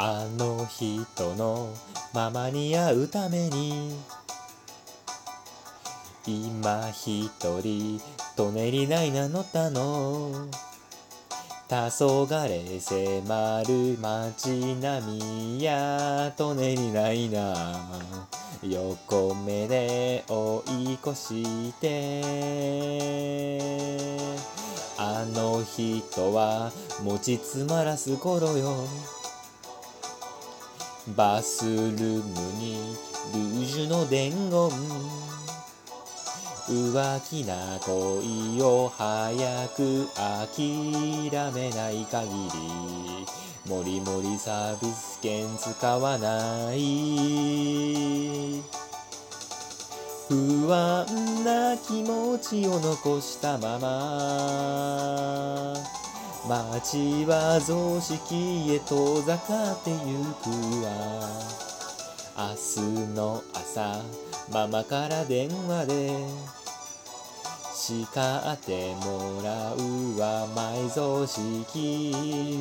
あの人のママに会うために。今一人舎人ないな乗ったの。黄昏迫る街並みや舎人ないな。横目で追い越して。あの人は持ちつまらす頃よ。バスルームにルージュの伝言。浮気な恋を早く諦めない限りもりもりサービス券使わない。不安な気持ちを残したまま。街は雑式へ遠ざかってゆくわ。明日の朝ママから電話で叱ってもらうわ埋蔵式